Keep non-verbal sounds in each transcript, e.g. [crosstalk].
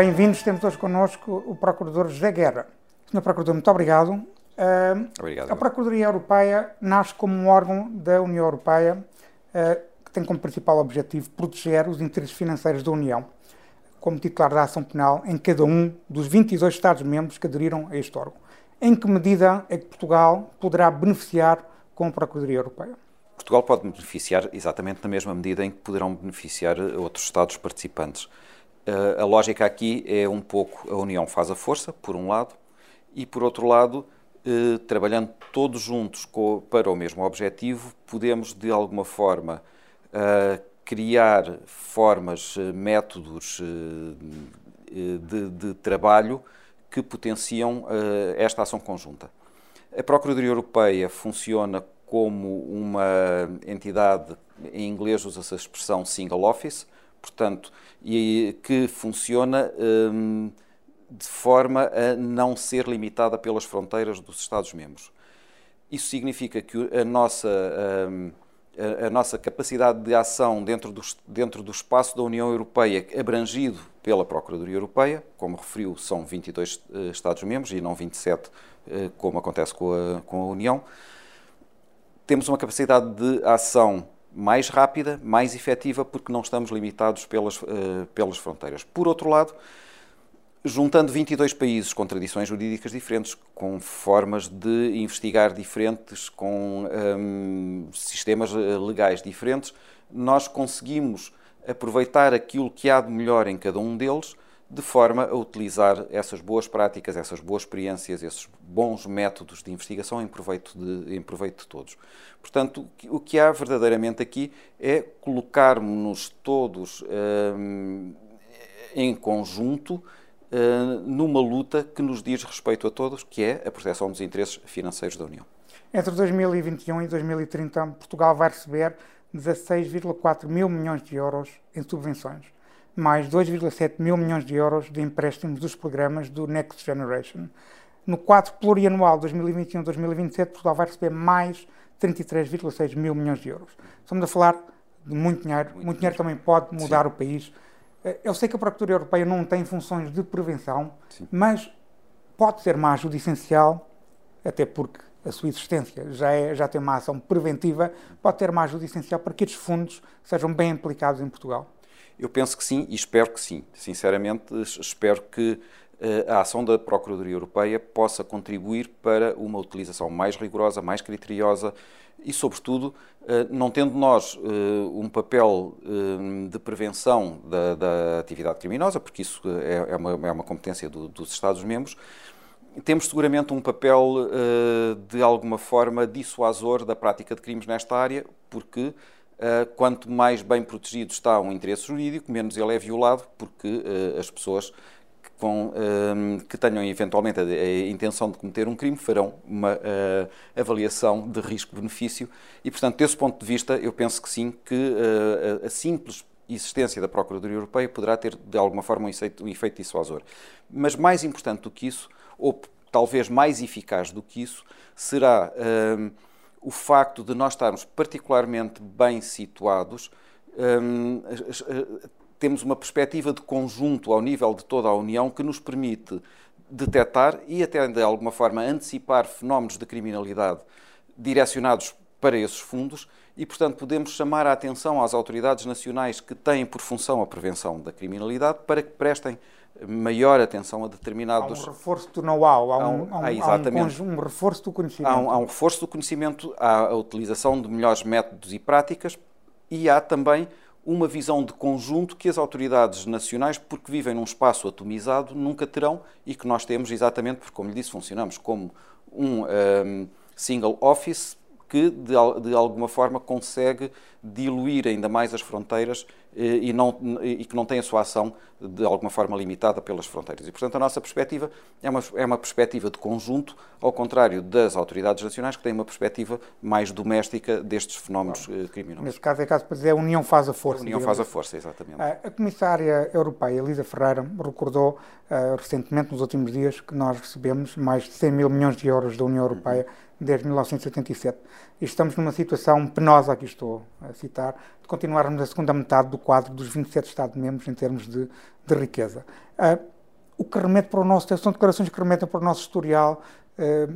bem-vindos. Temos hoje connosco o Procurador José Guerra. Senhor Procurador, muito obrigado. Uh, obrigado. A Procuradoria Europeia nasce como um órgão da União Europeia uh, que tem como principal objetivo proteger os interesses financeiros da União, como titular da ação penal em cada um dos 22 Estados-membros que aderiram a este órgão. Em que medida é que Portugal poderá beneficiar com a Procuradoria Europeia? Portugal pode beneficiar exatamente na mesma medida em que poderão beneficiar outros Estados participantes. Uh, a lógica aqui é um pouco a União faz a força, por um lado, e por outro lado, uh, trabalhando todos juntos para o mesmo objetivo, podemos de alguma forma uh, criar formas, métodos de, de, trabalho que potenciam esta ação conjunta. A Procuradoria Europeia funciona como uma entidade, em inglês usa-se a expressão single office, portanto, e que funciona hum, de forma a não ser limitada pelas fronteiras dos Estados-membros. Isso significa que a nossa, hum, a, a, nossa capacidade de ação dentro do, dentro do espaço da União Europeia, abrangido pela Procuradoria Europeia, como referiu, são 22 uh, eh, Estados-membros e não 27, uh, eh, como acontece com a, com a União, temos uma capacidade de ação mais rápida, mais efetiva, porque não estamos limitados pelas, uh, pelas fronteiras. Por outro lado, juntando 22 países com tradições jurídicas diferentes, com formas de investigar diferentes, com um, sistemas eh, legais diferentes, nós conseguimos aproveitar aquilo que há de melhor em cada um deles de forma a utilizar essas boas práticas, essas boas experiências, esses bons métodos de investigação em proveito de, em proveito de todos. Portanto, o que há verdadeiramente aqui é colocarmos-nos todos hum, em conjunto hum, numa luta que nos diz respeito a todos, que é a proteção dos interesses financeiros da União. Entre 2021 e 2030, Portugal vai receber 16,4 mil milhões de euros em subvenções mais 2,7 mil milhões de euros de empréstimos dos programas do Next Generation. No quadro plurianual 2021-2027, Portugal vai receber mais 33,6 mil milhões de euros. Estamos a falar de muito dinheiro. Muito, muito dinheiro também pode mudar Sim. o país. Eh, eu sei que a Procuradoria Europeia não tem funções de prevenção, Sim. mas pode ser uma ajuda essencial, até porque a sua existência já, é, já tem uma ação preventiva, pode ter uma ajuda essencial para que estes fundos sejam bem aplicados em Portugal. Eu penso que sim e espero que sim. Sinceramente, espero que eh, a ação da Procuradoria Europeia possa contribuir para uma utilização mais rigorosa, mais criteriosa e, sobretudo, eh, não tendo nós eh, um papel de prevenção da, da atividade criminosa, porque isso é, é uma, é uma competência do, dos Estados-membros, temos seguramente um papel de alguma forma dissuasor da prática de crimes nesta área, porque quanto mais bem protegido está um interesse jurídico, menos ele é violado, porque uh, as pessoas que, com, uh, que tenham eventualmente a, a, intenção de cometer um crime farão uma avaliação de risco-benefício e, portanto, desse ponto de vista, eu penso que sim, que a, a simples existência da Procuradoria Europeia poderá ter, de alguma forma, um efeito, um efeito dissuasor. Mas mais importante do que isso, ou talvez mais eficaz do que isso, será o facto de nós estarmos particularmente bem situados, hum, temos uma perspectiva de conjunto ao nível de toda a União que nos permite detectar e até de alguma forma antecipar fenómenos de criminalidade direcionados para esses fundos e, portanto, podemos chamar a atenção às autoridades nacionais que têm por função a prevenção da criminalidade para que prestem maior atenção a determinados. Há um reforço do know-how, há, um, há, um, há, um, um, reforço do conhecimento. Há um, há um reforço do conhecimento, há a utilização de melhores métodos e práticas e há também uma visão de conjunto que as autoridades nacionais, porque vivem num espaço atomizado, nunca terão e que nós temos exatamente porque, como lhe disse, funcionamos como um, um single office que de, de, alguma forma consegue diluir ainda mais as fronteiras eh, e, não, e que não tem a sua ação de alguma forma limitada pelas fronteiras. E, portanto, a nossa perspectiva é uma, é uma perspectiva de conjunto, ao contrário das autoridades nacionais, que têm uma perspectiva mais doméstica destes fenómenos. Eh, criminosos. Neste caso, é caso para dizer a União faz a força. A União faz a força, exatamente. A Comissária Europeia, Elisa Ferreira, recordou uh, recentemente, nos últimos dias, que nós recebemos mais de 100 mil milhões de euros da União Europeia uhum desde 1977. E estamos numa situação penosa, aqui estou a citar, de continuarmos a segunda metade do quadro dos 27 Estados-membros em termos de, de riqueza. Uh, o que remete para o nosso, são declarações que remetem para o nosso historial uh,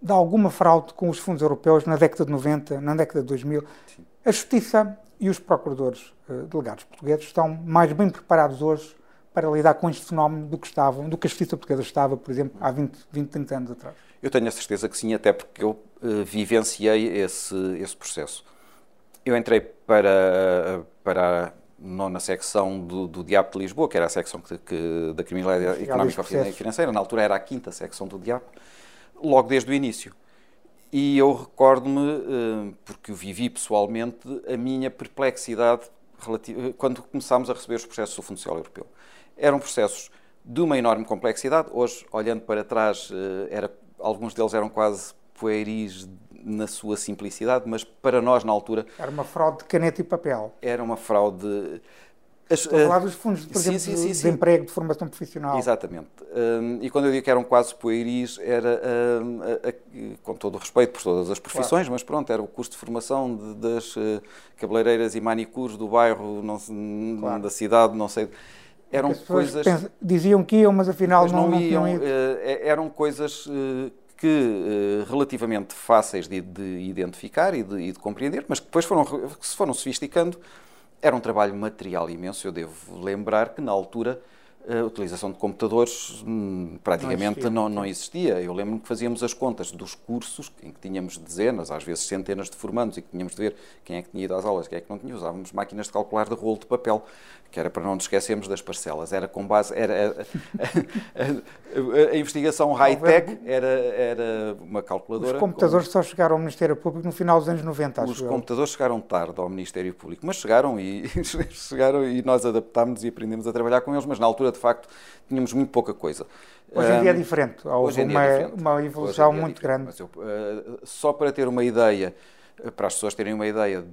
de alguma fraude com os fundos europeus na década de 90, na década de 2000. Sim. A Justiça e os procuradores uh, delegados portugueses estão mais bem preparados hoje para lidar com este fenómeno do que estavam, do que a Justiça portuguesa estava, por exemplo, há 20, 20 30 anos atrás. Eu tenho a certeza que sim, até porque eu uh, vivenciei esse, esse processo. Eu entrei para, para nona secção do, do DIAP de Lisboa, que era a secção que, que, da criminalidade económica e financeira, na altura era a quinta secção do DIAP, logo desde o início. E eu recordo-me, eh, porque vivi pessoalmente, a minha perplexidade relativa, quando começámos a receber os processos do Fundo Social Europeu. Eram processos de uma enorme complexidade. Hoje, olhando para trás, eh, era, alguns deles eram quase pueris na sua simplicidade, mas para nós na altura. Era uma fraude de caneta e papel. Era uma fraude. Estou a falar dos fundos, por sim, exemplo, sim, sim, de emprego, de formação profissional. Exatamente. Um, e quando eu digo que eram quase pueris, era, um, a, a, com todo o respeito por todas as profissões, claro. mas pronto, era o custo de formação de, das uh, cabeleireiras e manicures do bairro, não, claro. da cidade, não sei. Eram coisas. Pensam, diziam que iam, mas afinal mas não, não, iam. Uh, eram coisas. Uh, que eh, relativamente fáceis de, de identificar e de, e de, compreender, mas que depois foram, que se foram sofisticando. Era um trabalho material imenso. Eu devo lembrar que na altura a utilização de computadores hum, praticamente não existia. Não, não existia. Eu lembro-me que fazíamos as contas dos cursos, em que tínhamos dezenas, às vezes centenas de formandos, e que tínhamos de ver quem é que tinha ido às aulas, quem é que não tinha. Usávamos máquinas de calcular de rolo de papel, que era para não nos esquecermos das parcelas. Era com base. Era, a, a, a, a investigação high-tech era, era uma calculadora. Os computadores com... só chegaram ao Ministério Público no final dos anos 90. Os computadores chegaram tarde ao Ministério Público, mas chegaram e, [laughs] chegaram e nós adaptámos e aprendemos a trabalhar com eles, mas na altura de facto, tínhamos muito pouca coisa. Hoje em dia é diferente. Houve uma, é diferente. uma evolução é muito grande. Eu, uh, só para ter uma ideia, para as pessoas terem uma ideia,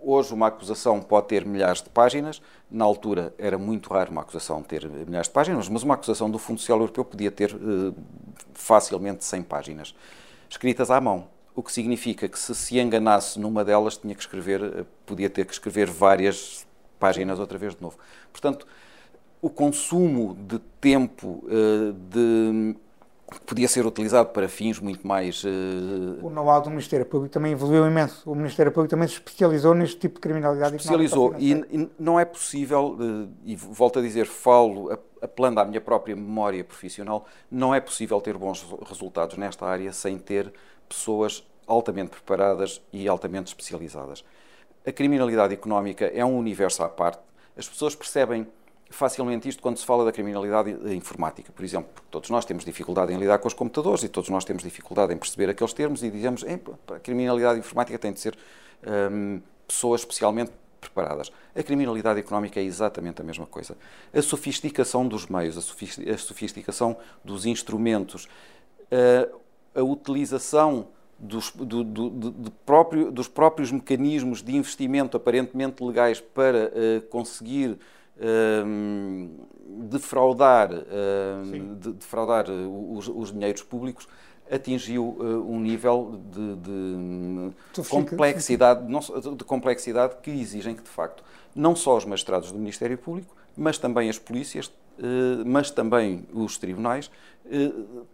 hoje uma acusação pode ter milhares de páginas. Na altura era muito raro uma acusação ter milhares de páginas, mas uma acusação do Fundo Social Europeu podia ter uh, facilmente 100 páginas, escritas à mão. O que significa que se se enganasse numa delas, tinha que escrever, podia ter que escrever várias páginas outra vez de novo. Portanto, o consumo de tempo uh, de podia ser utilizado para fins muito mais. Uh... O know-how do Ministério Público também evoluiu imenso. O Ministério Público também se especializou neste tipo de criminalidade. Especializou e, e, não é possível, uh, e volto a dizer, falo apelando à minha própria memória profissional, não é possível ter bons resultados nesta área sem ter pessoas altamente preparadas e altamente especializadas. A criminalidade económica é um universo à parte. As pessoas percebem facilmente isto quando se fala da criminalidade informática, por exemplo, porque todos nós temos dificuldade em lidar com os computadores e todos nós temos dificuldade em perceber aqueles termos e dizemos a criminalidade informática tem de ser hum, pessoas especialmente preparadas. A criminalidade económica é exatamente a mesma coisa. A sofisticação dos meios, a sofisticação dos instrumentos, a, a utilização dos, do, do, do próprio, dos próprios mecanismos de investimento aparentemente legais para uh, conseguir Ehm, defraudar, ehm, de, defraudar os, os, dinheiros públicos atingiu uh, um nível de, de complexidade, não, de complexidade que exigem que, de facto, não só os magistrados do Ministério Público, mas também as polícias, uh, mas também os tribunais,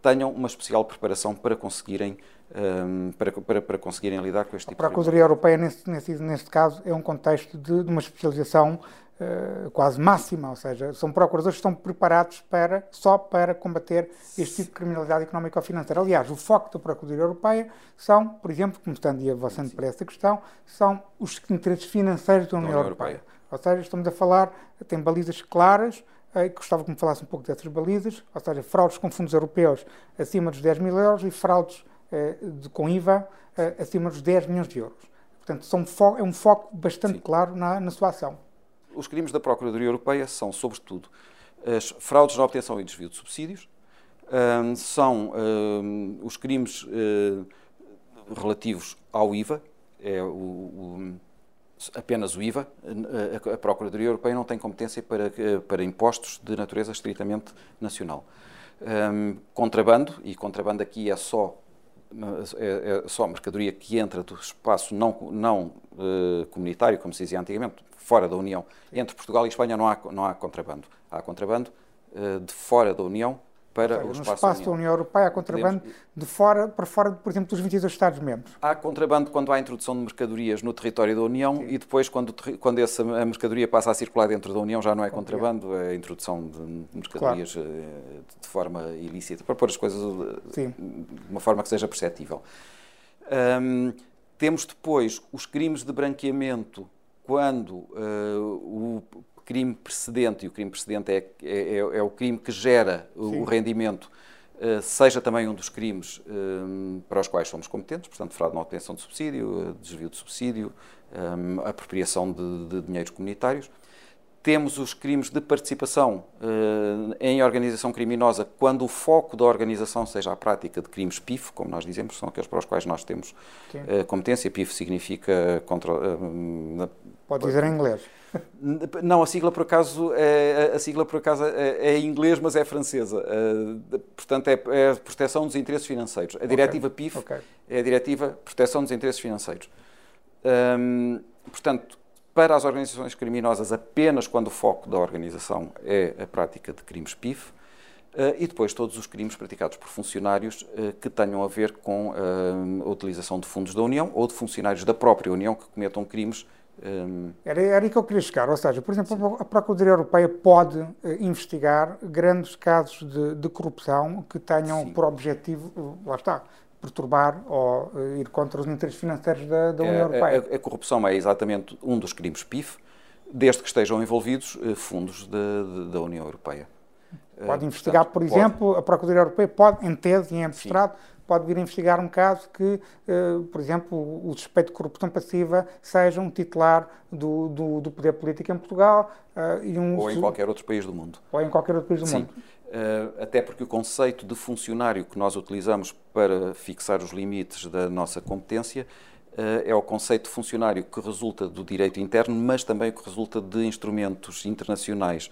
tenham uma especial preparação para conseguirem, um, ehm, para, para, para, conseguirem lidar com este tipo de A Procuradoria Europeia, neste caso, é um contexto de, de uma especialização uh, quase máxima, ou seja, são procuradores que estão preparados para, só para combater este tipo de criminalidade económica ou financeira. Aliás, o foco da Procuradoria Europeia são, por exemplo, começando e avançando para essa questão, são os interesses financeiros da União, União Europeia. Europeia. Ou seja, estamos a falar, tem balizas claras, eh, gostava que me falasse um pouco dessas balizas, ou seja, fraudes com fundos europeus acima dos 10 mil euros e fraudes eh, de, com IVA eh, acima dos 10 milhões de euros. Portanto, são, é um foco bastante Sim. claro na, na sua ação. Os crimes da Procuradoria Europeia são, sobretudo, as fraudes na obtenção e desvio de subsídios, são os crimes uh, relativos ao IVA, é o, o, apenas o IVA. A, Procuradoria Europeia não tem competência para, para impostos de natureza estritamente nacional. Contrabando, e contrabando aqui é só é, é só mercadoria que entra do espaço não, não uh, comunitário, como se dizia antigamente, fora da União. Entre Portugal e Espanha não há, não há contrabando. Há contrabando de fora da União para seja, o espaço, no espaço da União Europeia há contrabando Podemos... de fora para fora, por exemplo, dos 22 Estados-membros. Há contrabando quando há introdução de mercadorias no território da União Sim. e depois, quando, quando essa a mercadoria passa a circular dentro da União, já não é contrabando, é a introdução de mercadorias claro. Eh, de forma ilícita, para pôr as coisas eh, Sim. de uma forma que seja perceptível. Um, temos depois os crimes de branqueamento, quando uh, o crime precedente, e o crime precedente é, é, é o crime que gera Sim. o rendimento, uh, seja também um dos crimes um, para os quais somos competentes, portanto, fraude na obtenção de subsídio, desvio de subsídio, apropriação de, de dinheiros comunitários. Temos os crimes de participação em organização criminosa, quando o foco da organização seja a prática de crimes PIF, como nós dizemos, são aqueles para os quais nós temos uh, competência. PIF significa. Contra, Pode dizer em inglês. Não, a sigla por acaso é, a sigla por acaso é, é inglês, mas é francesa. portanto, é, é proteção dos interesses financeiros. A diretiva okay. PIF okay. é a diretiva proteção dos interesses financeiros. Um, portanto, para as organizações criminosas apenas quando o foco da organização é a prática de crimes PIF, Uh, e depois todos os crimes praticados por funcionários uh, que tenham a ver com uh, a utilização de fundos da União ou de funcionários da própria União que cometam crimes. Um... Era, era aí que eu queria chegar, ou seja, por exemplo, Sim. a Procuradoria Europeia pode investigar grandes casos de, de corrupção que tenham Sim. por objetivo, lá está, perturbar ou uh, ir contra os interesses financeiros da, da União Europeia. A, a, a, corrupção é exatamente um dos crimes PIF, desde que estejam envolvidos fundos de, de, da União Europeia. Pode investigar, portanto, por exemplo, pode. a Procuradoria Europeia pode, em tese e em abstrato, Sim. Pode vir a investigar um caso que, por exemplo, o suspeito de corrupção passiva seja um titular do, do, do poder político em Portugal. e um, ou em qualquer outro país do mundo. Ou em qualquer outro país do Sim. mundo. Eh, até porque o conceito de funcionário que nós utilizamos para fixar os limites da nossa competência eh, é o conceito de funcionário que resulta do direito interno, mas também que resulta de instrumentos internacionais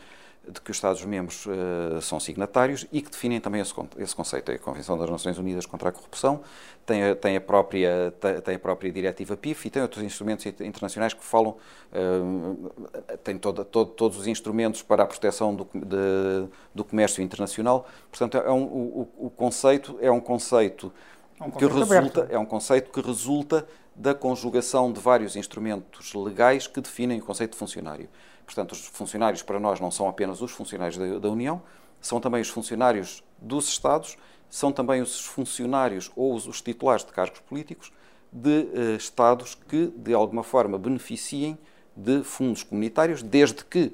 de que os Estados-membros uh, são signatários e que definem também esse, esse, conceito. É a Convenção das Nações Unidas contra a Corrupção, tem a, tem a, própria, tem a própria Diretiva PIF e tem outros instrumentos internacionais que falam, uh, tem toda, todo, todos os instrumentos para a proteção do, de, do comércio internacional. Portanto, é um, o, o, conceito é um conceito, é um que resulta, é um conceito que resulta da conjugação de vários instrumentos legais que definem o conceito de funcionário. Portanto, os funcionários para nós não são apenas os funcionários da, da União, são também os funcionários dos Estados, são também os funcionários ou os, os titulares de cargos políticos de uh, Estados que, de alguma forma, beneficiem de fundos comunitários, desde que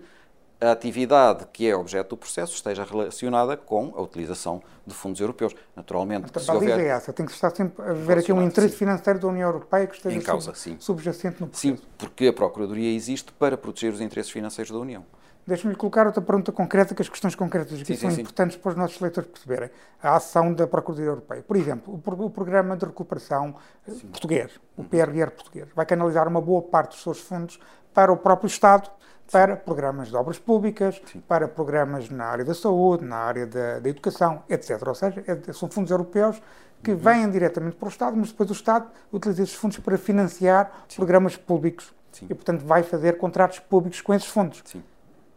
a atividade que é objeto do processo esteja relacionada com a utilização de fundos europeus. Naturalmente, Mas se houver... é essa, tem que estar sempre a haver aqui um interesse sim. financeiro da União Europeia que esteja em causa, sub, subjacente no processo. Sim, porque a Procuradoria existe para proteger os interesses financeiros da União. Deixe-me colocar outra pergunta concreta, que as questões concretas aqui sim, são sim, importantes sim. para os nossos leitores perceberem. A ação da Procuradoria Europeia. Por exemplo, o, Programa de Recuperação eh, Português, o PRR português, vai canalizar uma boa parte dos seus fundos para o próprio Estado para programas de obras públicas, Sim. para programas na área da saúde, na área da, da educação, etc. Ou seja, é, são fundos europeus que uhum. vêm diretamente para o Estado, mas depois o Estado utiliza esses fundos para financiar Sim. programas públicos. Sim. E, portanto, vai fazer contratos públicos com esses fundos.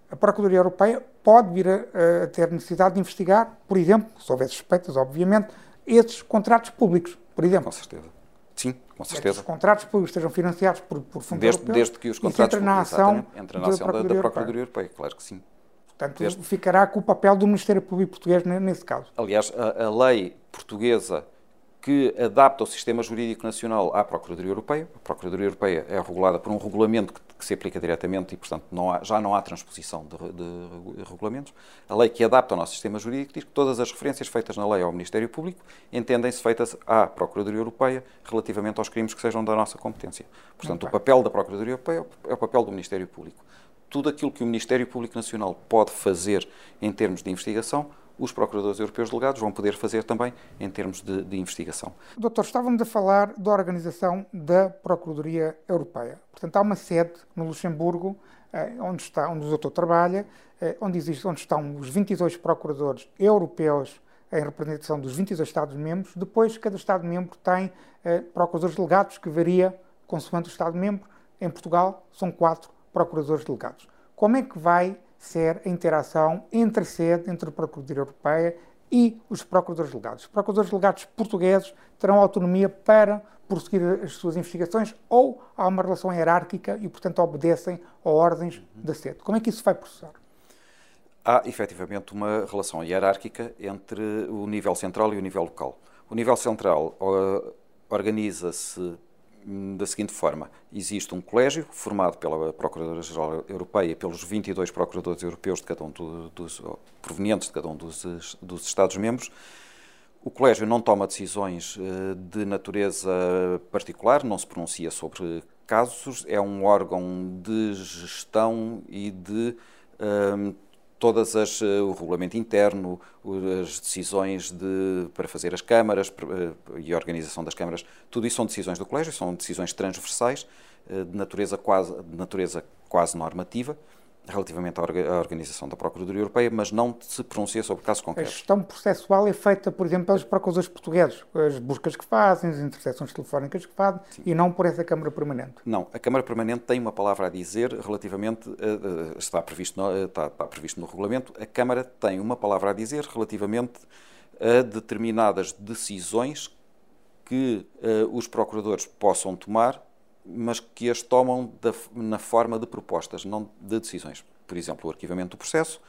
A Procuradoria Europeia pode vir a, a, ter necessidade de investigar, por exemplo, se houver suspeitas, obviamente, esses contratos públicos, por exemplo. Com certeza. Sim, com certeza. os contratos públicos estejam financiados por, por fundos desde, europeus. Desde que os contratos entra na ação, entra na ação da, da, Procuradoria Europeia, claro que sim. Portanto, desde... ficará com o papel do Ministério Público Português nesse caso. Aliás, a, a lei portuguesa que adapta o sistema jurídico nacional à Procuradoria Europeia. A Procuradoria Europeia é regulada por um regulamento que, que se aplica diretamente e, portanto, não há, já não há transposição de, de, regulamentos. A lei que adapta o nosso sistema jurídico diz que todas as referências feitas na lei ao Ministério Público entendem-se feitas à Procuradoria Europeia relativamente aos crimes que sejam da nossa competência. Portanto, o papel da Procuradoria Europeia é o papel do Ministério Público. Tudo aquilo que o Ministério Público Nacional pode fazer em termos de investigação os procuradores europeus delegados vão poder fazer também em termos de, de, investigação. Doutor, estávamos a falar da organização da Procuradoria Europeia. Portanto, há uma sede no Luxemburgo, eh, onde, está, onde o doutor trabalha, eh, onde, existe, onde estão os 22 procuradores europeus em representação dos 22 Estados-membros. Depois, cada Estado-membro tem eh, procuradores delegados, que varia consoante o Estado-membro. Em Portugal, são quatro procuradores delegados. Como é que vai ser a interação entre sede, entre a Procuradoria Europeia e os procuradores delegados. Os procuradores delegados portugueses terão autonomia para prosseguir as suas investigações ou há uma relação hierárquica e, portanto, obedecem a ordens da sede. Como é que isso vai processar? Há, efetivamente, uma relação hierárquica entre o nível central e o nível local. O nível central uh, organiza-se da seguinte forma: existe um colégio formado pela Procuradora-Geral Europeia e pelos 22 procuradores europeus de cada um dos, provenientes de cada um dos, dos Estados-membros. O colégio não toma decisões uh, de natureza particular, não se pronuncia sobre casos, é um órgão de gestão e de um, todas as eh, o regulamento interno, as decisões de, para fazer as câmaras eh, e a organização das câmaras, tudo isso são decisões do colégio, são decisões transversais eh, de natureza quase de natureza quase normativa relativamente à organização da Procuradoria Europeia, mas não se pronuncia sobre casos concretos. A gestão processual é feita, por exemplo, pelos procuradores portugueses, as buscas que fazem, as interseções telefónicas que fazem, Sim. e não por essa Câmara Permanente. Não, a Câmara Permanente tem uma palavra a dizer relativamente, está previsto no, está, está previsto no regulamento, a Câmara tem uma palavra a dizer relativamente a determinadas decisões que os procuradores possam tomar mas que as tomam da, na forma de propostas, não de decisões. Por exemplo, o arquivamento do processo,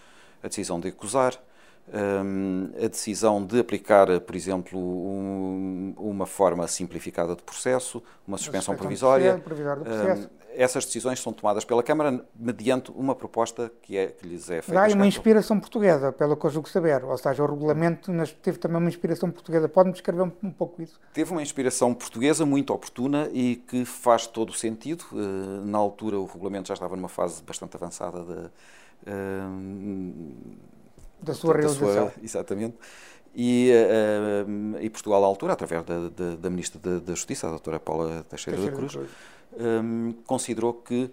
a decisão de acusar, a decisão de aplicar, por exemplo, um, uma forma simplificada de processo, uma suspensão provisória. Um, essas decisões são tomadas pela Câmara mediante uma proposta que, é, que lhes é feita. Há uma inspiração portuguesa, pelo que eu julgo saber, ou seja, o regulamento teve também uma inspiração portuguesa. Pode-me descrever um, um, pouco isso? Teve uma inspiração portuguesa muito oportuna e que faz todo o sentido. Uh, na altura, o regulamento já estava numa fase bastante avançada de. Uh, da sua realização. Da sua, exatamente. E, uh, e, Portugal, à altura, através da, da, da Ministra da, da, Justiça, a doutora Paula Teixeira, Teixeira da Cruz, Cruz. Um, considerou que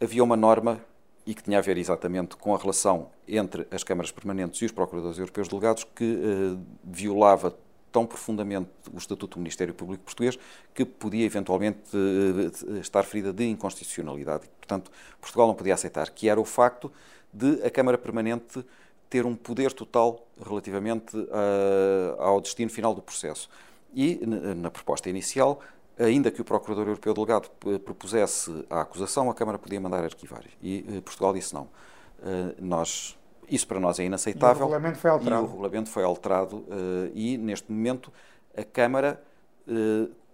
havia uma norma e que tinha a ver exatamente com a relação entre as câmaras permanentes e os procuradores europeus delegados que uh, violava tão profundamente o Estatuto do Ministério Público Português que podia eventualmente uh, estar ferida de inconstitucionalidade. Portanto, Portugal não podia aceitar, que era o facto de a Câmara Permanente ter um poder total relativamente uh, ao destino final do processo. E, na proposta inicial, ainda que o Procurador Europeu Delegado propusesse a acusação, a Câmara podia mandar arquivar. E uh, Portugal disse não. Nós, isso para nós é inaceitável. E o regulamento foi alterado. E o regulamento foi alterado e, neste momento, a Câmara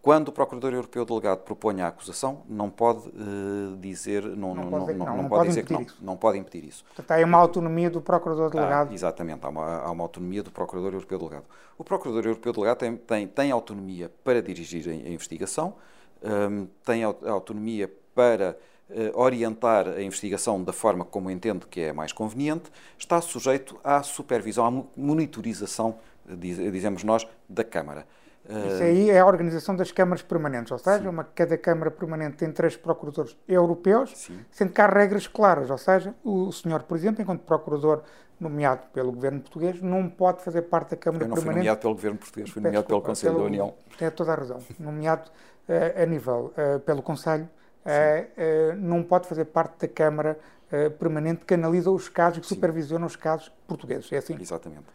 quando o Procurador Europeu Delegado propõe a acusação, não pode uh, dizer, não, não, não, pode, não, não pode dizer que não, não pode impedir isso. Portanto, há uma autonomia do Procurador Delegado. Ah, exatamente, há uma, há uma autonomia do Procurador Europeu Delegado. O Procurador Europeu Delegado tem, tem, tem autonomia para dirigir a, investigação, um, tem autonomia para uh, orientar a investigação da forma como entende que é mais conveniente, está sujeito à supervisão, à monitorização, diz, dizemos nós, da Câmara. Isso aí é a organização das câmaras permanentes, ou seja, uma, cada Câmara Permanente tem três procuradores europeus, Sim. sendo que há regras claras, ou seja, o senhor, por exemplo, enquanto procurador nomeado pelo governo português, não pode fazer parte da Câmara Eu não Permanente. Fui nomeado pelo governo português, fui nomeado pelo Conselho pelo, da União. Tem toda a razão. Nomeado uh, a nível uh, pelo Conselho, uh, não pode fazer parte da Câmara Permanente que analisa os casos, que Sim. supervisiona os casos portugueses. É assim? Exatamente.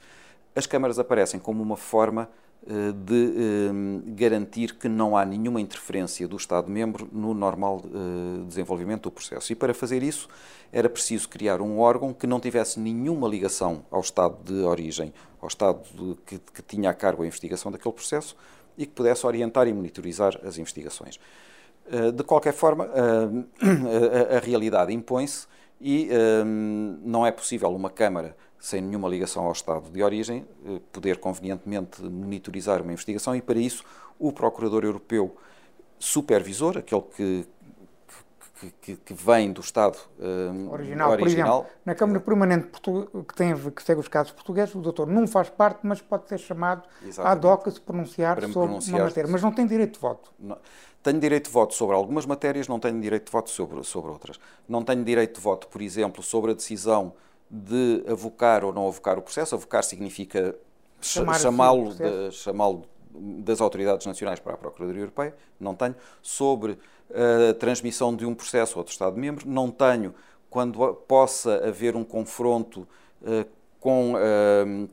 As câmaras aparecem como uma forma de eh, garantir que não há nenhuma interferência do Estado-membro no normal eh, desenvolvimento do processo. E para fazer isso era preciso criar um órgão que não tivesse nenhuma ligação ao Estado de origem, ao Estado que, que, tinha a cargo a investigação daquele processo e que pudesse orientar e monitorizar as investigações. De qualquer forma, [clears throat] a, a, a realidade impõe-se e não é possível uma Câmara sem nenhuma ligação ao Estado de origem, eh, poder convenientemente monitorizar uma investigação e, para isso, o Procurador Europeu Supervisor, aquele que, que, que, que vem do Estado uh, original. original. Por exemplo, na Câmara Permanente que, tem, que segue os casos portugueses, o doutor não faz parte, mas pode ser chamado à DOC a se pronunciar sobre pronunciar uma matéria, mas não tem direito de voto. Não. Tenho direito de voto sobre algumas matérias, não tenho direito de voto sobre, sobre outras. Não tenho direito de voto, por exemplo, sobre a decisão de avocar ou não avocar o processo. Avocar significa chamá-lo de, chamá das autoridades nacionais para a Procuradoria Europeia. Não tenho. Sobre a transmissão de um processo a outro Estado-membro. Não tenho quando possa haver um confronto com,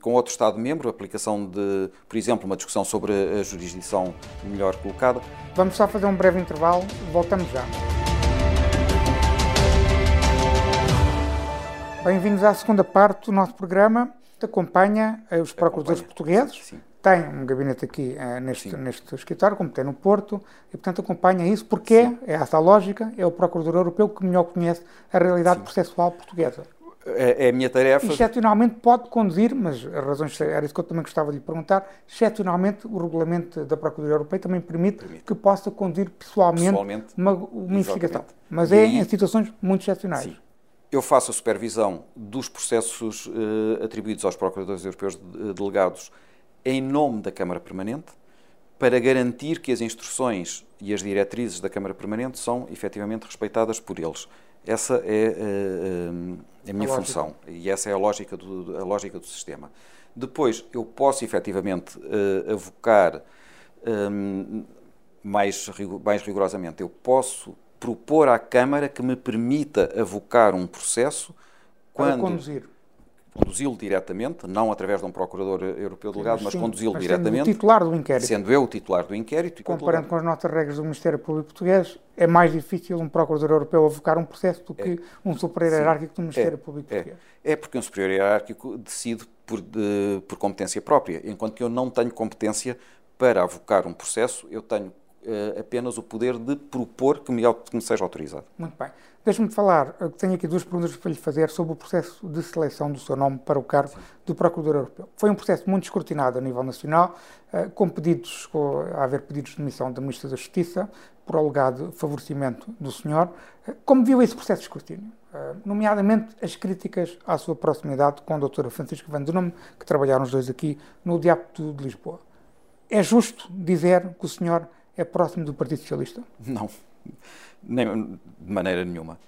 com outro Estado-membro, aplicação de, por exemplo, uma discussão sobre a jurisdição melhor colocada. Vamos só fazer um breve intervalo, voltamos já. Bem-vindos à segunda parte do nosso programa. Acompanha os procuradores portugueses. Sim. Tem um gabinete aqui uh, neste, neste escritório, como tem no Porto, e portanto acompanha isso, porque Sim. é essa a lógica, é o procurador europeu que melhor conhece a realidade processual portuguesa. É, é, a minha tarefa. Excepcionalmente pode conduzir, mas as razões era isso que eu também gostava de lhe perguntar. Excepcionalmente, o regulamento da Procuradoria Europeia também permite, permite. que possa conduzir pessoalmente, pessoalmente uma, uma investigação. Mas e é em situações muito excepcionais. Sim. Eu faço a supervisão dos processos uh, atribuídos aos procuradores europeus de, delegados em nome da Câmara Permanente, para garantir que as instruções e as diretrizes da Câmara Permanente são efetivamente respeitadas por eles. Essa é uh, a minha a função e essa é a lógica do, a lógica do sistema. Depois, eu posso efetivamente avocar um, mais, mais rigorosamente, eu posso propor à Câmara que me permita avocar um processo quando. Para conduzir. Conduzi-lo diretamente, não através de um procurador europeu delegado, mas, mas conduzi-lo diretamente. Sendo o titular do inquérito. Sendo eu o titular do inquérito. Comparando com as nossas regras do Ministério Público Português, é mais difícil um procurador europeu avocar um processo do que é, um superior sim, hierárquico do Ministério é, Público é, Português. É porque um superior hierárquico decide por, de, por competência própria, enquanto que eu não tenho competência para avocar um processo, eu tenho uh, apenas o poder de propor que me, que me seja autorizado. Muito bem. Deixe-me falar, eh, tenho aqui duas perguntas para lhe fazer sobre o processo de seleção do seu nome para o cargo Sim. do Procurador Europeu. Foi um processo muito escrutinado a nível nacional, uh, com pedidos, com, a haver pedidos de demissão da Ministra da Justiça por alegado favorecimento do senhor. Uh, como viu esse processo de escrutínio? nomeadamente as críticas à sua proximidade com a doutora Francisca Van Dunham, que trabalharam os dois aqui no Diapto de Lisboa. É justo dizer que o senhor é próximo do Partido Socialista? Não, nem, de maneira nenhuma.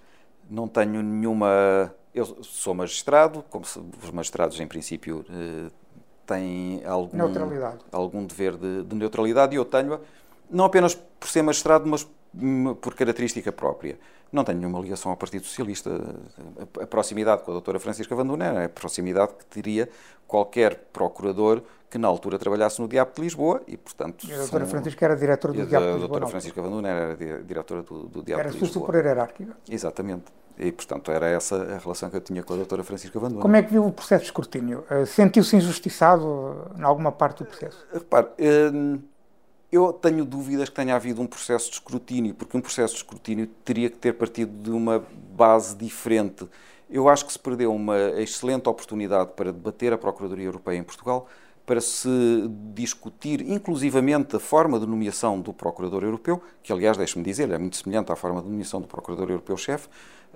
Não tenho nenhuma. Eu sou magistrado, como os magistrados, em princípio, eh, têm algum, algum dever de, de neutralidade e eu tenho-a, não apenas por ser magistrado, mas por característica própria. Não tenho nenhuma ligação ao Partido Socialista. A proximidade com a doutora Francisca Vanduna é a proximidade que teria qualquer procurador que na altura trabalhasse no Diabo de Lisboa e, portanto... E a doutora são... Francisca era diretora do Diabo de Lisboa. A doutora Francisca Vanduna era diretora do, do Diabo era de Lisboa. Era superior hierárquica. Exatamente. E, portanto, era essa a relação que eu tinha com a doutora Francisca Vanduna. Como é que viu o processo de escrutínio? Eh, sentiu-se injustiçado em alguma parte do processo? Repare, hum, eu tenho dúvidas que tenha havido um processo de escrutínio, porque um processo de escrutínio teria que ter partido de uma base diferente. Eu acho que se perdeu uma excelente oportunidade para debater a Procuradoria Europeia em Portugal, para se discutir inclusivamente a forma de nomeação do Procurador Europeu, que aliás, deixe-me dizer, é muito semelhante à forma de nomeação do Procurador Europeu-Chefe,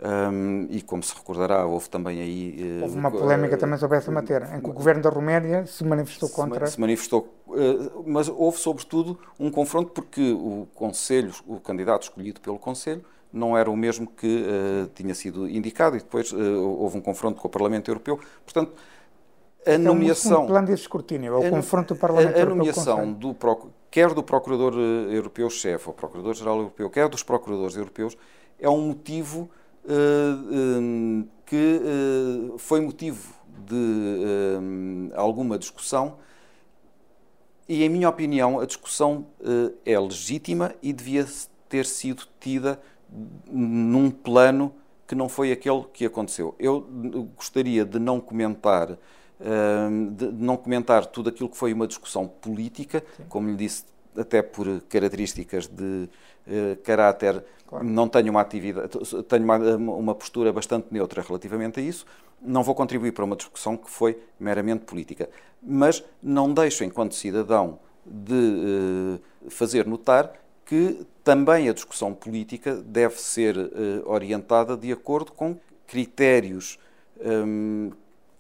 um, e como se recordará, houve também aí... Uh, houve uma polémica uh, também sobre essa matéria, em que o governo da Roménia se manifestou se contra... Se manifestou, uh, mas houve sobretudo um confronto porque o Conselho, o candidato escolhido pelo Conselho, não era o mesmo que tinha sido indicado e depois houve um confronto com o Parlamento Europeu. Portanto, a nomeação. É um plano de escrutínio, é o confronto do Parlamento a, a nomeação do quer do Procurador Europeu-Chefe ou Procurador-Geral Europeu, quer dos Procuradores Europeus, é um motivo que uh, foi motivo de um, alguma discussão e, em minha opinião, a discussão é legítima e devia ter sido tida num plano que não foi aquele que aconteceu. Eu gostaria de não comentar de não comentar tudo aquilo que foi uma discussão política, Sim. como lhe disse, até por características de uh, caráter, claro. não tenho uma atividade, tenho uma, uma, postura bastante neutra relativamente a isso, não vou contribuir para uma discussão que foi meramente política. Mas não deixo, enquanto cidadão, de uh, fazer notar que também a discussão política deve ser orientada de acordo com critérios um,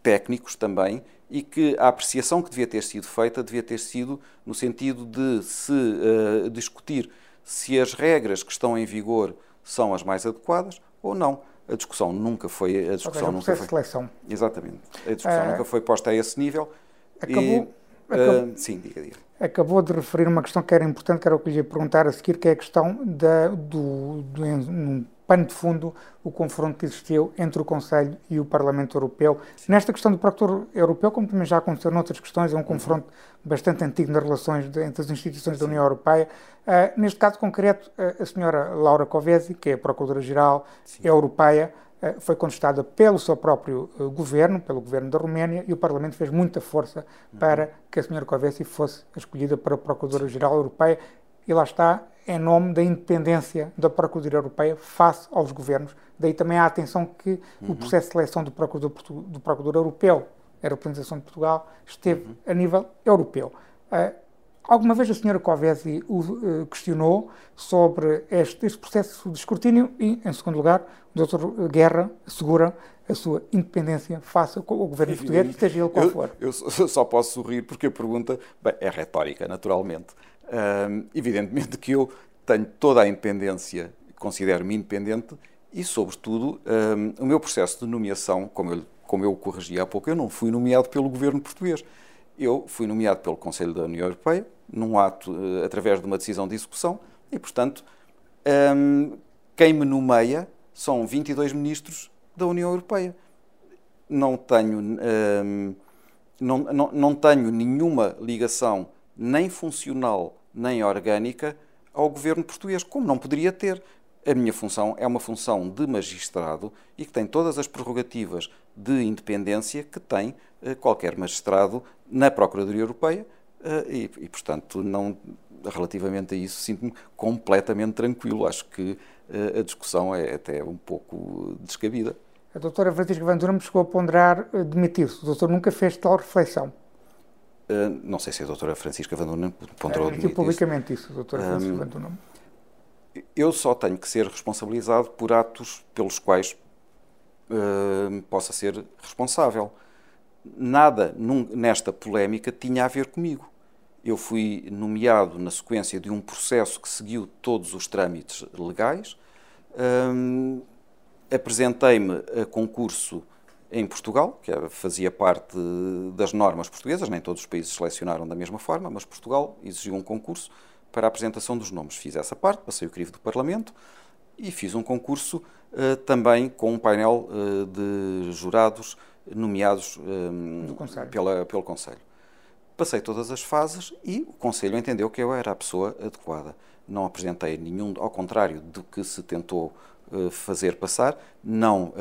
técnicos também e que a apreciação que devia ter sido feita devia ter sido no sentido de se uh, discutir se as regras que estão em vigor são as mais adequadas ou não. A discussão nunca foi a discussão seja, nunca foi seleção. Exatamente. A discussão uh, nunca foi posta a esse nível. Acabou, e, acabou, uh, sim, diga, diga. Acabou de referir uma questão que era importante, que era o que lhe ia perguntar a seguir, que é a questão da, do, do, pano de fundo o confronto que existiu entre o Conselho e o Parlamento Europeu. Nesta questão do Procurador Europeu, como também já aconteceu noutras questões, é um confronto bastante antigo nas relações de, entre as instituições da União Europeia. Uh, neste caso concreto, uh, a senhora Laura Covesi, que é a Procuradora-Geral Europeia, uh, foi contestada pelo seu próprio governo, pelo governo da Roménia, e o Parlamento fez muita força para que a senhora Covesi fosse escolhida para a Procuradora-Geral Europeia. E lá está, em nome da independência da Procuradoria Europeia face aos governos. Daí também a atenção que uhum. o processo de seleção do Procurador, do Procurador Europeu, a representação de Portugal, esteve uhum. a nível europeu. Uh, alguma vez a senhora Covesi o uh, questionou sobre este, este, processo de escrutínio e, em segundo lugar, o Dr. Guerra assegura a sua independência face ao governo português, seja ele qual eu, for. Eu só posso sorrir porque a pergunta bem, é retórica, naturalmente. Evidentemente que eu tenho toda a independência, considero-me independente e, sobretudo, um, o meu processo de nomeação, como eu, como eu corrigi há pouco, eu não fui nomeado pelo governo português. Eu fui nomeado pelo Conselho da União Europeia, num ato, uh, através de uma decisão de execução, e, portanto, um, quem me nomeia são 22 ministros da União Europeia. Não tenho, não, não, não tenho nenhuma ligação nem funcional nem orgânica ao governo português, como não poderia ter. A minha função é uma função de magistrado e que tem todas as prerrogativas de independência que tem eh, qualquer magistrado na Procuradoria Europeia eh, e, e, portanto, não, relativamente a isso, sinto-me completamente tranquilo. Acho que eh, a discussão é até um pouco descabida. A doutora Francisca Van Durham chegou a ponderar demitir-se. O doutor nunca fez tal reflexão. Ah, não sei se a doutora Francisca Van Dunen ponderou é, publicamente isso, doutora Francisca um. Eu só tenho que ser responsabilizado por atos pelos quais uh, possa ser responsável. Nada num, nesta polémica tinha a ver comigo. Eu fui nomeado na sequência de um processo que seguiu todos os trâmites legais. Um, Apresentei-me a concurso em Portugal, que fazia parte das normas portuguesas, nem todos os países selecionaram da mesma forma, mas Portugal exigiu um concurso para a apresentação dos nomes. Fiz essa parte, passei o crivo do Parlamento e fiz um concurso uh, também com um painel uh, de jurados nomeados uh, pela, pelo Conselho. Passei todas as fases e o Conselho entendeu que eu era a pessoa adequada. Não apresentei nenhum, ao contrário do que se tentou fazer passar, não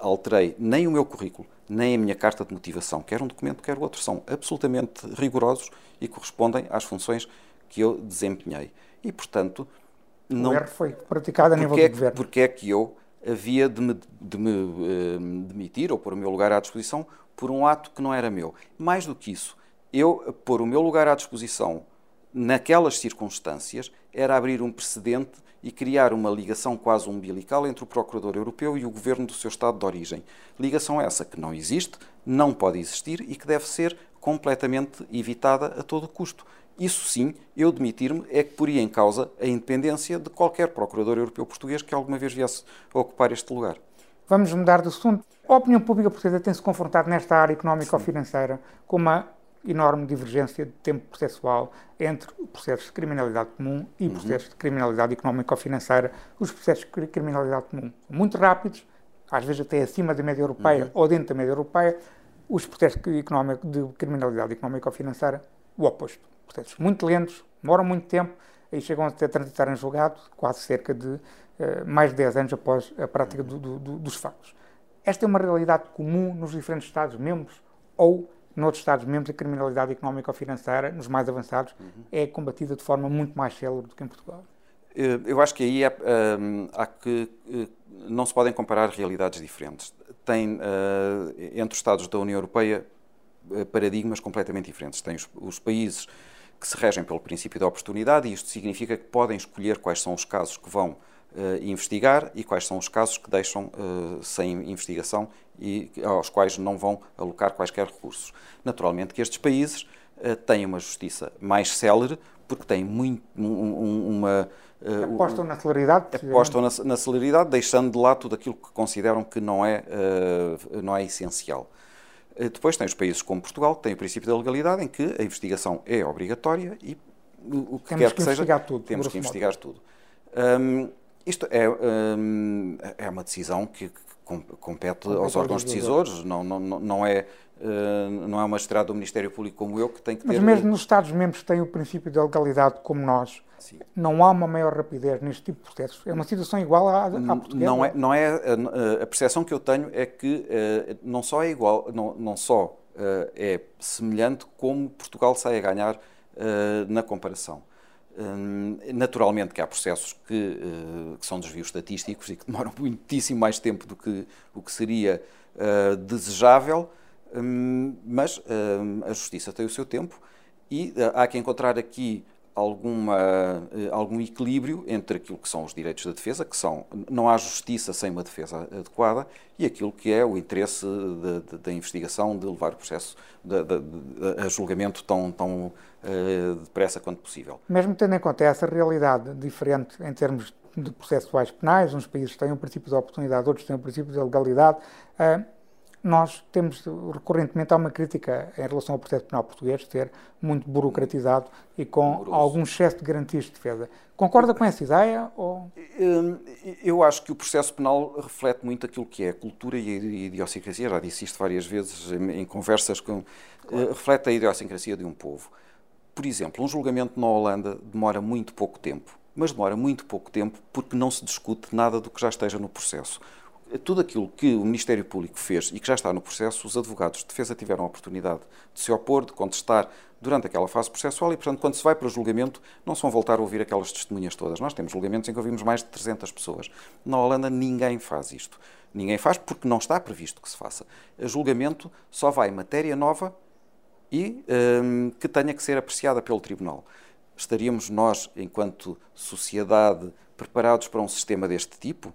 alterei nem o meu currículo, nem a minha carta de motivação, quer um documento, quer o outro, são absolutamente rigorosos e correspondem às funções que eu desempenhei. E, portanto, não... O erro foi praticado a nível é, do governo. Porque é que eu havia de me, de me uh, demitir ou pôr o meu lugar à disposição por um ato que não era meu. Mais do que isso, eu pôr o meu lugar à disposição naquelas circunstâncias era abrir um precedente e criar uma ligação quase umbilical entre o Procurador Europeu e o governo do seu Estado de origem. Ligação essa que não existe, não pode existir e que deve ser completamente evitada a todo custo. Isso sim, eu demitir-me é que poria em causa a independência de qualquer Procurador Europeu português que alguma vez viesse a ocupar este lugar. Vamos mudar de assunto. A opinião pública portuguesa tem-se confrontado nesta área económico-financeira com uma enorme divergência de tempo processual entre processos de criminalidade comum e uhum. processos de criminalidade económico-financeira. Os processos de criminalidade comum são muito rápidos, às vezes até acima da média europeia uhum. ou dentro da média europeia. Os processos de, de criminalidade económico-financeira, o oposto. Processos muito lentos, demoram muito tempo e chegam até a transitar em julgado quase cerca de uh, mais de 10 anos após a prática uhum. do, do, dos fatos. Esta é uma realidade comum nos diferentes Estados-membros ou noutros Estados-membros, a criminalidade económica ou financeira, nos mais avançados, uhum. é combatida de forma muito mais célere do que em Portugal. Eh, eu acho que aí é, um, há que. Eh, não se podem comparar realidades diferentes. Tem, entre os Estados da União Europeia, paradigmas completamente diferentes. Tem os, os países que se regem pelo princípio da oportunidade, e isto significa que podem escolher quais são os casos que vão uh, investigar e quais são os casos que deixam uh, sem investigação e aos quais não vão alocar quaisquer recursos. Naturalmente que estes países uh, têm uma justiça mais célere porque têm muito, um, uma... Apostam na celeridade? Apostam na, na, celeridade, deixando de lado tudo aquilo que consideram que não é, não é essencial. Depois tem os países como Portugal, que têm o princípio da legalidade, em que a investigação é obrigatória e o que temos quer que, que seja, tudo, temos que investigar tudo. Um, Isto é, hum, é uma decisão que compete aos órgãos decisores, não, não, não, é, hum, não é uma estrada do Ministério Público como eu que tem que ter... Mas mesmo nos Estados-membros que têm o princípio de legalidade como nós, Sim. não há uma maior rapidez neste tipo de processos. É uma situação igual à, à portuguesa? Não é, não é a, a percepção que eu tenho é que não só é igual, não, não só é semelhante, como Portugal sai a ganhar na comparação. Hum, naturalmente que há processos que, eh, que, são desvios estatísticos e que demoram [laughs] muitíssimo mais tempo do que o que seria uh, desejável, um, mas um, a justiça tem o seu tempo e uh, há que encontrar aqui alguma, algum equilíbrio entre aquilo que são os direitos da defesa, que são não há justiça sem uma defesa adequada, e aquilo que é o interesse da investigação de levar o processo a julgamento tão, tão depressa quanto possível. Mesmo tendo em conta essa realidade diferente em termos de processuais penais, uns países têm o princípio de oportunidade, outros têm o princípio de legalidade, uh, nós temos recorrentemente há uma crítica em relação ao processo penal português ter muito burocratizado e com algum excesso de garantias de defesa. Concorda com essa ideia? Ou... Hum, eu acho que o processo penal reflete muito aquilo que é a cultura e a idiosincrasia. Já disse isto várias vezes em conversas com. Claro. Reflete a idiosincrasia de um povo. Por exemplo, um julgamento na Holanda demora muito pouco tempo, mas demora muito pouco tempo porque não se discute nada do que já esteja no processo. Tudo aquilo que o Ministério Público fez e que já está no processo, os advogados de defesa tiveram a oportunidade de se opor, de contestar durante aquela fase processual e, portanto, quando se vai para o julgamento, não se vão voltar a ouvir aquelas testemunhas todas. Nós temos julgamentos em que ouvimos mais de 300 pessoas. Na Holanda, ninguém faz isto. Ninguém faz porque não está previsto que se faça. O julgamento só vai matéria nova e um, que tenha que ser apreciada pelo Tribunal. Estaríamos nós, enquanto sociedade, preparados para um sistema deste tipo?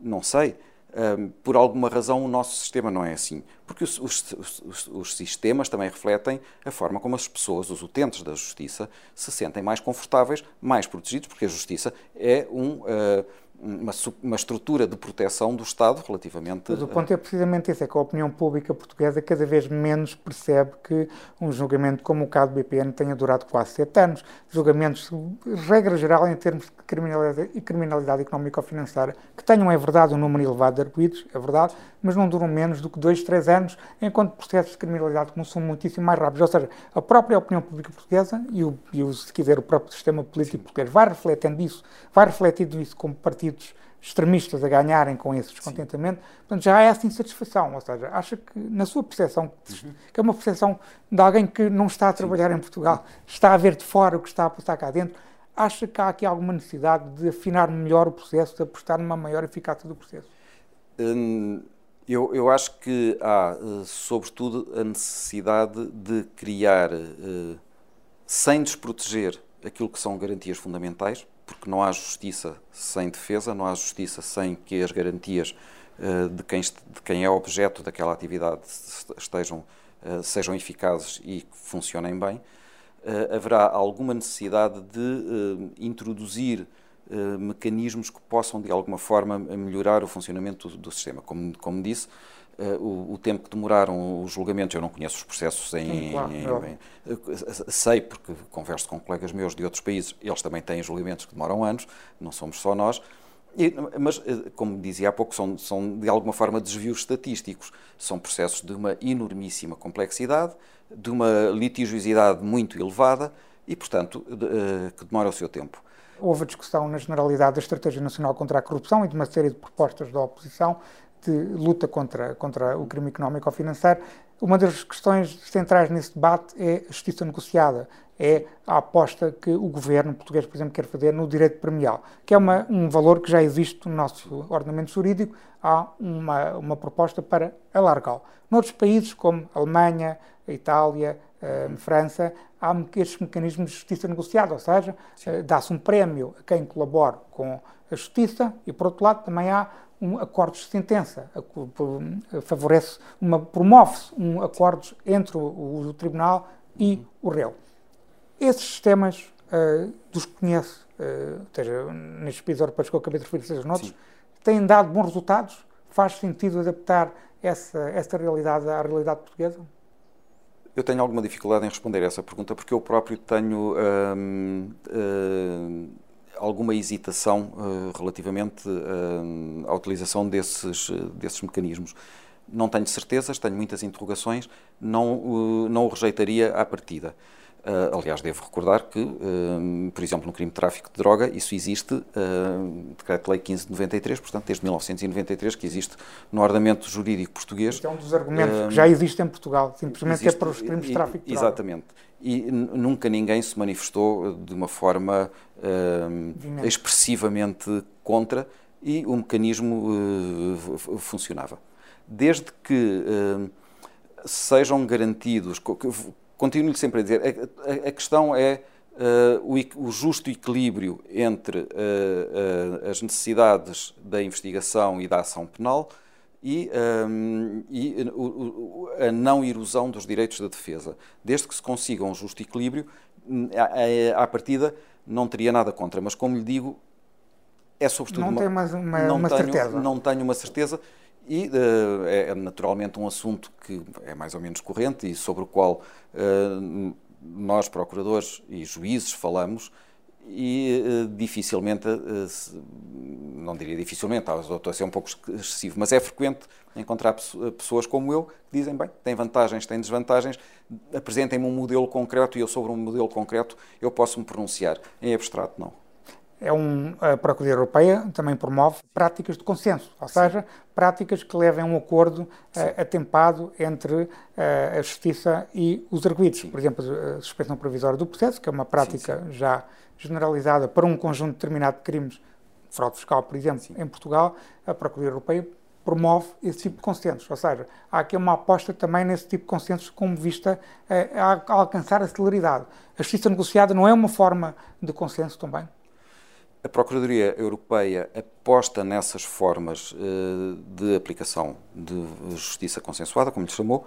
Não sei. Um, por alguma razão o nosso sistema não é assim. Porque os, os, os, os, sistemas também refletem a forma como as pessoas, os utentes da justiça, se sentem mais confortáveis, mais protegidos, porque a justiça é um. Uh, uma, uma, estrutura de proteção do Estado relativamente. Mas o ponto é precisamente esse: é que a opinião pública portuguesa cada vez menos percebe que um julgamento como o caso do BPN tenha durado quase sete anos. Julgamentos, regra geral, em termos de criminalidade e criminalidade económica ou financeira, que tenham, é verdade, um número elevado de arguídos, é verdade, mas não duram menos do que dois, três anos, enquanto processos de criminalidade como são muitíssimo mais rápidos. Ou seja, a própria opinião pública portuguesa e, o, e o, se quiser, o próprio sistema político Sim. português vai refletindo isso, vai refletindo isso como partidos extremistas a ganharem com esse descontentamento, portanto já há essa insatisfação, ou seja, acha que na sua percepção, uhum. que é uma percepção de alguém que não está a trabalhar Sim. em Portugal, está a ver de fora o que está a passar cá dentro, acha que há aqui alguma necessidade de afinar melhor o processo, de apostar numa maior eficácia do processo? Hum, eu, eu acho que há, eh, sobretudo, a necessidade de criar, eh, sem desproteger aquilo que são garantias fundamentais, porque não há justiça sem defesa, não há justiça sem que as garantias eh, de quem, de quem é objeto daquela atividade estejam, sejam eficazes e funcionem bem. Haverá alguma necessidade de introduzir eh, mecanismos que possam, de alguma forma, melhorar o funcionamento do, do sistema. Como, como disse, uh, o, o, tempo que demoraram os julgamentos, eu não conheço os processos em. Sim, claro, em, em sei, porque converso com colegas meus de outros países, eles também têm julgamentos que demoram anos, não somos só nós. E, mas, eh, como dizia há pouco, são, são de alguma forma desvios estatísticos. São processos de uma enormíssima complexidade, de uma litigiosidade muito elevada e, portanto, de, que demora o seu tempo houve a discussão na generalidade da Estratégia Nacional contra a Corrupção e de uma série de propostas da oposição de luta contra, contra o crime económico ou financeiro. Uma das questões centrais nesse debate é a justiça negociada, é a aposta que o governo português, por exemplo, quer fazer no direito premial, que é uma, um valor que já existe no nosso ordenamento jurídico, há uma, uma proposta para alargá-lo. Noutros países, como Alemanha, Itália, a França, há estes mecanismos de justiça negociada, ou seja, eh, dá-se um prémio a quem colabora com a justiça e, por outro lado, também há um acordos de sentença, favorece, promove-se um acordos entre o, o, tribunal e o réu. Esses sistemas uh, dos que conhece, uh, ou seja, nestes países europeus que eu acabei de referir, seja noutros, têm dado bons resultados? Faz sentido adaptar essa, essa realidade à realidade portuguesa? Eu tenho alguma dificuldade em responder essa pergunta porque eu próprio tenho hum, hum, alguma hesitação relativamente à utilização desses, desses mecanismos. Não tenho certezas, tenho muitas interrogações, não, não o rejeitaria à partida. Uh, aliás, devo recordar que, uh, por exemplo, no crime de tráfico de droga, isso existe, uh, Decreto-Lei 15 de 93, portanto, desde 1993, que existe no ordenamento jurídico português. Este é um dos argumentos que já existe em Portugal, simplesmente existe, é para os crimes de tráfico de droga. Exatamente. E nunca ninguém se manifestou de uma forma expressivamente contra e o mecanismo funcionava. Desde que sejam garantidos continuo-lhe sempre a dizer, a, a questão é uh, o, o, justo equilíbrio entre uh, uh, as necessidades da investigação e da ação penal e, um, e o, a não erosão dos direitos da defesa. Desde que se consiga um justo equilíbrio, à, à partida não teria nada contra, mas como lhe digo, é sobretudo não uma, tem uma, não uma tenho, certeza. Não tenho uma certeza e uh, é naturalmente um assunto que é mais ou menos corrente e sobre o qual uh, nós, procuradores e juízes, falamos e uh, dificilmente, não diria dificilmente, estou a ser um pouco excessivo, mas é frequente encontrar pessoas como eu que dizem, bem, tem vantagens, tem desvantagens, apresentem-me um modelo concreto e eu sobre um modelo concreto eu posso me pronunciar. Em abstrato, não é um, a Procuradoria Europeia também promove práticas de consenso, ou seja, práticas que levem a um acordo uh, atempado entre uh, a Justiça e os arguidos. Por exemplo, a suspensão provisória do processo, que é uma prática sim, sim. já generalizada para um conjunto determinado de crimes, fraude fiscal, por exemplo, em Portugal, a Procuradoria Europeia promove esse tipo de consensos. Ou seja, há aqui uma aposta também nesse tipo de consensos como vista a, a alcançar a celeridade. A justiça negociada não é uma forma de consenso também? A Procuradoria Europeia aposta nessas formas uh, de aplicação de justiça consensuada, como lhe chamou,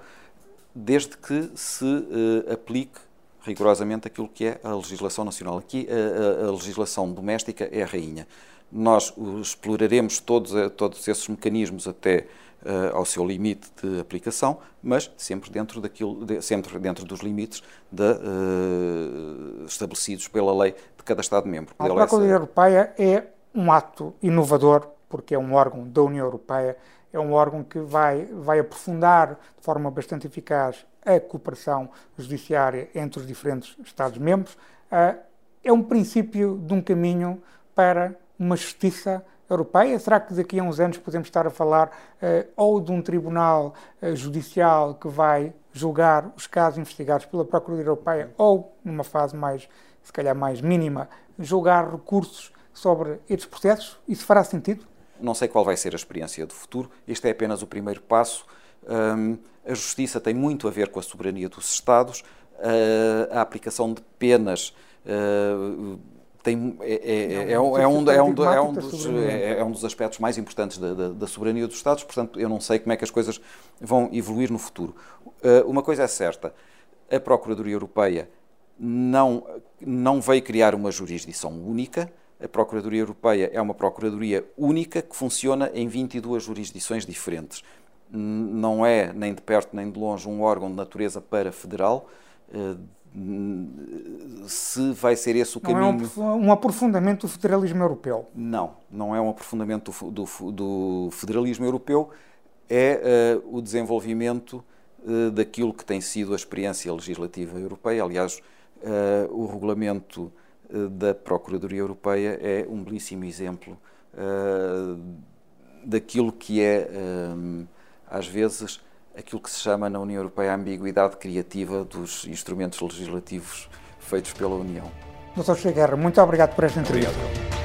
desde que se uh, aplique rigorosamente aquilo que é a legislação nacional. Aqui a, a, a legislação doméstica é a rainha. Nós exploraremos todos, todos esses mecanismos até uh, ao seu limite de aplicação, mas sempre dentro, daquilo, de, sempre dentro dos limites de, uh, estabelecidos pela lei cada Estado-membro. A Procuradoria Europeia é um ato inovador, porque é um órgão da União Europeia, é um órgão que vai, vai aprofundar de forma bastante eficaz a cooperação judiciária entre os diferentes Estados-membros. Uh, é um princípio de um caminho para uma justiça europeia? Será que daqui a uns anos podemos estar a falar uh, ou de um tribunal uh, judicial que vai julgar os casos investigados pela Procuradoria Europeia ou, numa fase mais, se calhar mais mínima, julgar recursos sobre estes processos? Isso fará sentido? Não sei qual vai ser a experiência do futuro. Este é apenas o primeiro passo. Um, a justiça tem muito a ver com a soberania dos Estados. Uh, a aplicação de penas tem, é, é, é, é, um, é, um, é, um, é, um dos, é, um dos aspectos mais importantes da, da, da, soberania dos Estados, portanto, eu não sei como é que as coisas vão evoluir no futuro. Uh, uma coisa é certa, a Procuradoria Europeia não, não veio criar uma jurisdição única, a Procuradoria Europeia é uma Procuradoria única que funciona em 22 jurisdições diferentes. Não é, nem de perto nem de longe, um órgão de natureza para federal, uh, se vai ser esse o não caminho. É um, aprofundamento do federalismo europeu. Não, não é um aprofundamento do, do, do federalismo europeu, é uh, o desenvolvimento uh, daquilo que tem sido a experiência legislativa europeia. Aliás, uh, o regulamento da Procuradoria Europeia é um belíssimo exemplo daquilo que é, às vezes, aquilo que se chama na União Europeia a ambiguidade criativa dos instrumentos legislativos feitos pela União. Doutor Che Guerra, muito obrigado por esta entrevista. Obrigado.